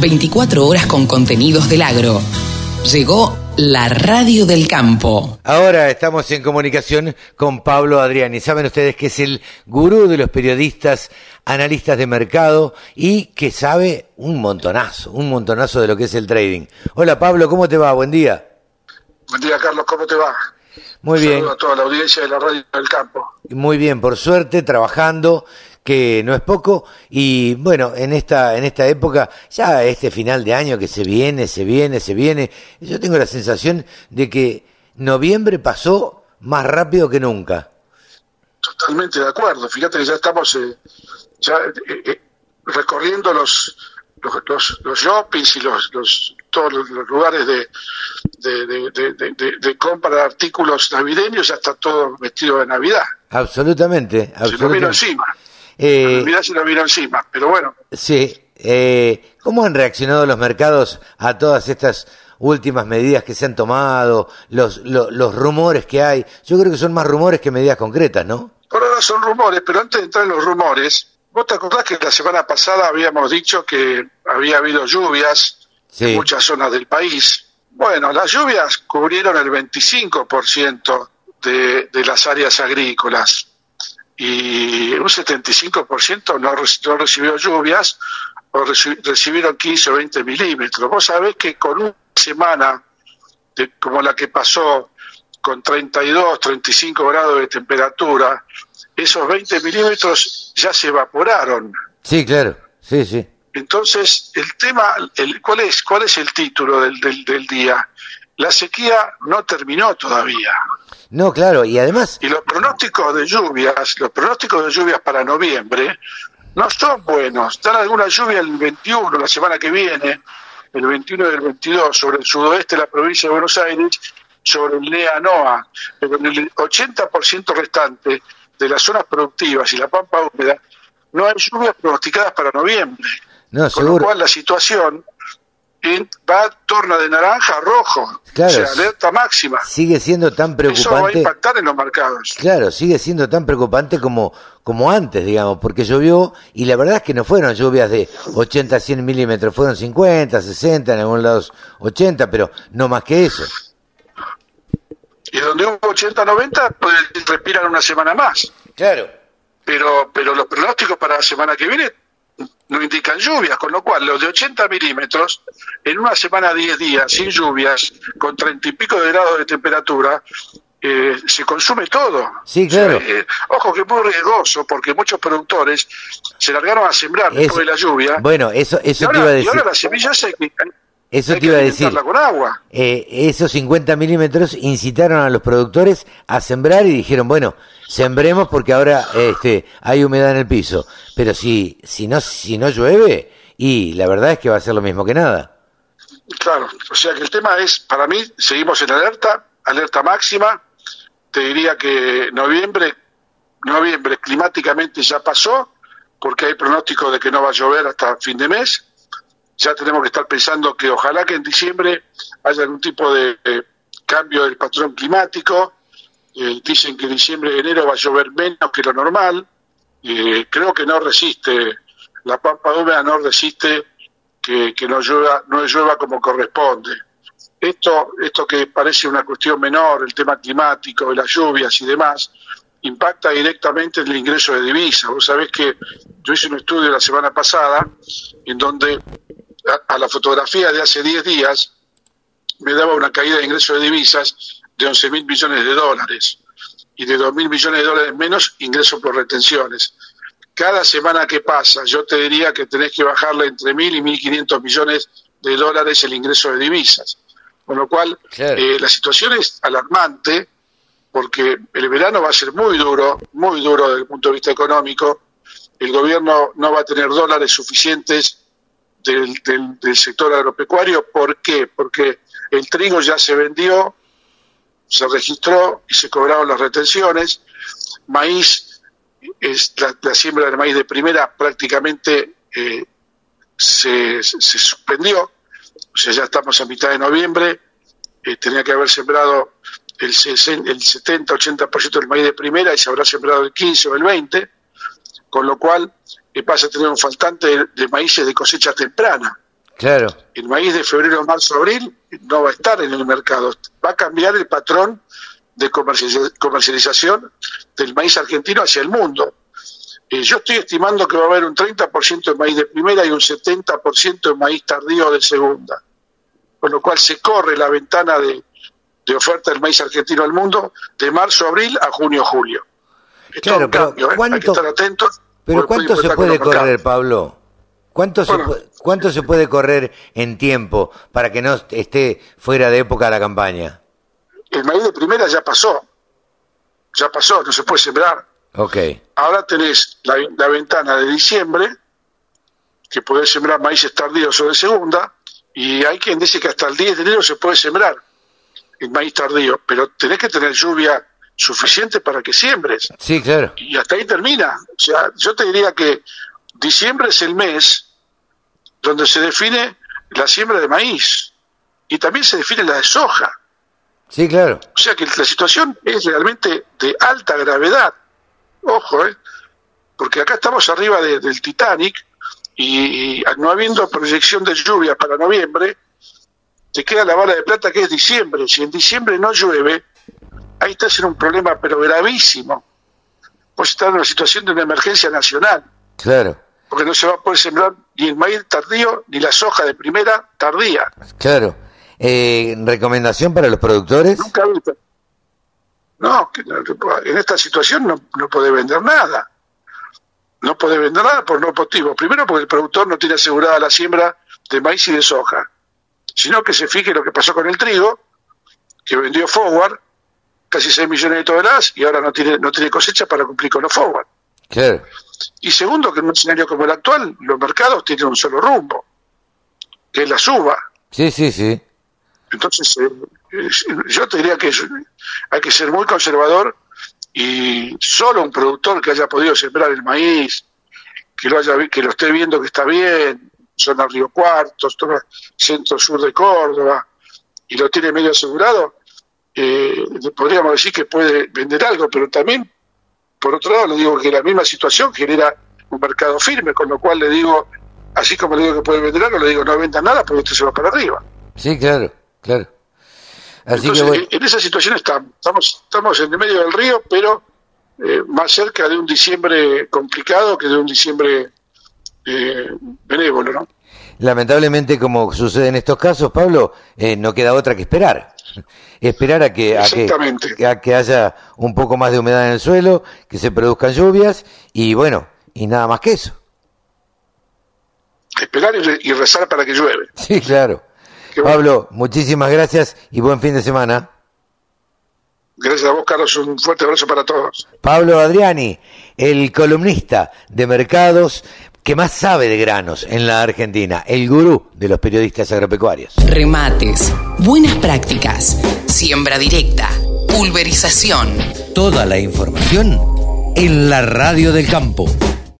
24 horas con contenidos del agro. Llegó la radio del campo. Ahora estamos en comunicación con Pablo Adriani. Saben ustedes que es el gurú de los periodistas, analistas de mercado y que sabe un montonazo, un montonazo de lo que es el trading. Hola Pablo, ¿cómo te va? Buen día. Buen día Carlos, ¿cómo te va? Muy bien. Saludo a toda la audiencia de la radio del campo. Muy bien, por suerte, trabajando que no es poco y bueno, en esta en esta época ya este final de año que se viene, se viene, se viene, yo tengo la sensación de que noviembre pasó más rápido que nunca. Totalmente de acuerdo. Fíjate que ya estamos eh, ya eh, eh, recorriendo los los, los, los shoppings y los, los todos los, los lugares de de, de, de, de, de compra de artículos navideños, ya está todo vestido de Navidad. Absolutamente, Se lo vino absolutamente. encima. Eh, se lo vino encima. Pero bueno, Sí, eh, ¿cómo han reaccionado los mercados a todas estas últimas medidas que se han tomado, los, lo- los rumores que hay? Yo creo que son más rumores que medidas concretas, ¿no? por ahora son rumores, pero antes de entrar en los rumores, ¿vos te acordás que la semana pasada habíamos dicho que había habido lluvias Sí. en muchas zonas del país? Bueno, las lluvias cubrieron el 25% de, de las áreas agrícolas y un 75% no, no recibió lluvias o reci- recibieron 15 o 20 milímetros. Vos sabés que con una semana de- como la que pasó con 32, 35 grados de temperatura, esos 20 milímetros ya se evaporaron. Sí, claro, sí, sí. Entonces, el tema, el, ¿cuál, es, ¿cuál es el título del, del, del día? La sequía no terminó todavía. No, claro, y además, Y los pronósticos de lluvias, los pronósticos de lluvias para noviembre no son buenos. Dan alguna lluvia el 21, la semana que viene, el 21 y el 22, sobre el sudoeste de la provincia de Buenos Aires, sobre el NEA NOA, pero en el 80% restante de las zonas productivas y la pampa húmeda no hay lluvias pronosticadas para noviembre. no, Con lo cual la situación en- va torna de naranja a rojo, Claro. o sea, alerta máxima. Sigue siendo tan Eso va a preocupante. impactar en los mercados. Claro, sigue siendo tan preocupante como, como antes, digamos, porque llovió y la verdad es que no fueron lluvias de 80 a 100 milímetros, fueron 50, 60, en algunos lados 80, pero no más que eso. y donde hubo 80-90 pues, respiran una semana más. Claro. Pero, pero los pronósticos para la semana que viene no indican lluvias, con lo cual los de 80 milímetros, en una semana 10 días, sin lluvias, con 30 y pico de grados de temperatura, eh, se consume todo. Sí, O sea, claro. eh, ojo que es muy riesgoso, porque muchos productores se largaron a sembrar Eso- después de la lluvia. Bueno, eso, y, eso te ahora, iba a y decir. ahora las semillas que, Eso hay te iba a decir. alimentarla con agua. Eh, esos 50 milímetros incitaron a los productores a sembrar y dijeron, bueno, sembremos porque ahora este, hay humedad en el piso. Pero si, si, no, si no llueve, y la verdad es que va a ser lo mismo que nada. Claro, o sea que el tema es, para mí, seguimos en alerta, alerta máxima. Te diría que noviembre, noviembre climáticamente ya pasó, porque hay pronóstico de que no va a llover hasta fin de mes. Ya tenemos que estar pensando que ojalá que en diciembre haya algún tipo de cambio del patrón climático. Eh, dicen que en diciembre enero va a llover menos que lo normal. Eh, creo que no resiste, la pampa húmeda no resiste que, que no llueva, no llueva como corresponde. Esto, esto que parece una cuestión menor, el tema climático, de las lluvias y demás, impacta directamente en el ingreso de divisas. Vos sabés que yo hice un estudio la semana pasada en donde a, a la fotografía de hace 10 días me daba una caída de ingreso de divisas de 11 mil millones de dólares y de 2 mil millones de dólares menos ingreso por retenciones. Cada semana que pasa, yo te diría que tenés que bajarle entre mil y 1.500 millones de dólares el ingreso de divisas. Con lo cual, Claro. eh, la situación es alarmante porque el verano va a ser muy duro, muy duro desde el punto de vista económico. El gobierno no va a tener dólares suficientes del, del- del sector agropecuario. ¿Por qué? Porque el trigo ya se vendió, se registró y se cobraron las retenciones. Maíz, es la, la siembra del maíz de primera prácticamente eh, se, se suspendió. O sea, ya estamos a mitad de noviembre. eh, tenía que haber sembrado el, 60 el 70-80% del maíz de primera y se habrá sembrado el 15 o el 20, con lo cual eh, pasa a tener un faltante de, de maíces de cosecha temprana. Claro. El maíz de febrero, marzo, abril no va a estar en el mercado. Va a cambiar el patrón de comercialización del maíz argentino hacia el mundo. Eh, yo estoy estimando que va a haber un 30% de maíz de primera y un 70% de maíz tardío de segunda. Con lo cual se corre la ventana de, oferta del maíz argentino al mundo de marzo, abril a junio, julio. claro, pero ¿eh? Hay que estar atentos. Pero ¿cuánto se puede correr, Pablo? ¿Cuánto, se puede, ¿Cuánto se puede correr en tiempo para que no esté fuera de época la campaña? El maíz de primera ya pasó. Ya pasó, no se puede sembrar. Ok. Ahora tenés la, ventana de diciembre, que podés sembrar maíces tardíos o de segunda, y hay quien dice que hasta el 10 de enero se puede sembrar el maíz tardío, pero tenés que tener lluvia suficiente para que siembres. Sí, claro. Y hasta ahí termina. O sea, yo te diría que diciembre es el mes donde se define la siembra de maíz y también se define la de soja. Sí, claro. O sea que la situación es realmente de alta gravedad. Ojo, ¿eh? Porque acá estamos arriba del Titanic y, no habiendo proyección de lluvia para noviembre, te queda la bala de plata que es diciembre. Si en diciembre no llueve, ahí estás en un problema pero gravísimo. Pues estás en una situación de una emergencia nacional. Claro. Porque no se va a poder sembrar ni el maíz tardío ni la soja de primera tardía. Claro. Eh, ¿Recomendación para los productores? Nunca No, en esta situación no, no puede vender nada. No puede vender nada por no motivos. Primero porque el productor no tiene asegurada la siembra de maíz y de soja. Sino que se fije lo que pasó con el trigo, que vendió forward casi 6 millones de toneladas y ahora no tiene, no tiene cosecha para cumplir con los forward. Y segundo, que en un escenario como el actual, los mercados tienen un solo rumbo, que es la suba. Sí, sí, sí. Entonces, eh, yo te diría que hay que ser muy conservador y solo un productor que haya podido sembrar el maíz, que lo haya que lo esté viendo que está bien, zona Río Cuartos, centro sur de Córdoba, y lo tiene medio asegurado, eh, podríamos decir que puede vender algo, pero también, por otro lado, le digo que la misma situación genera un mercado firme, con lo cual le digo, así como le digo que puede vender algo, le digo no venda nada porque esto se va para arriba. Sí, claro. Claro. Así que en esa situación estamos, estamos, estamos en el medio del río, pero eh, más cerca de un diciembre complicado que de un diciembre eh, benévolo, ¿no? Lamentablemente, como sucede en estos casos, Pablo, eh, no queda otra que esperar. Esperar a que, a que, a que haya un poco más de humedad en el suelo, que se produzcan lluvias y bueno, y nada más que eso. Esperar y rezar para que llueve. Sí, claro. Pablo, muchísimas gracias y buen fin de semana. Gracias a vos, Carlos. Un fuerte abrazo para todos. Pablo Adriani, el columnista de mercados que más sabe de granos en la Argentina, el gurú de los periodistas agropecuarios. Remates, buenas prácticas, siembra directa, pulverización. Toda la información en la radio del campo.